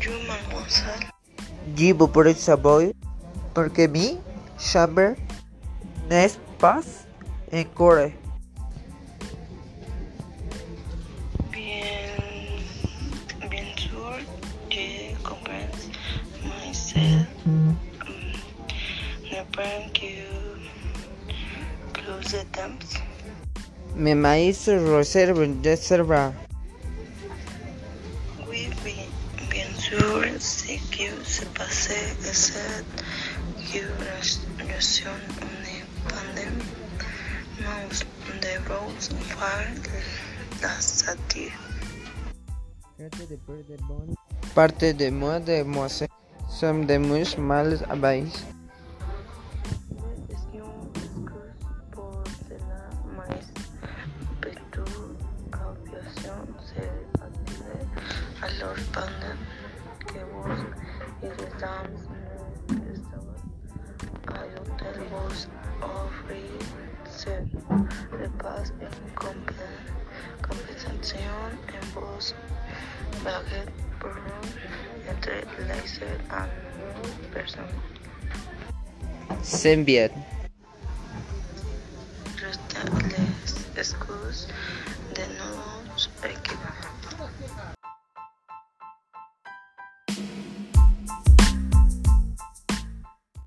bonjour mademoiselle. Je vous prie savoir porque mi chambre n'est pas encore. Bien, bien sûr, je comprends myself. Ne pas que close the temps. Me maíz reserva reserva. Oui, bien, ce qui se passe est que la nation est pandémie. Nous devons faire la satire. Parte de moi de moi Som de mus males abais. Es un excuse por la mais pero aviación se active a los pandas paz en compen- compensación en vos baguette entre laser and person Sem bien. resta les excuses de nos equipos.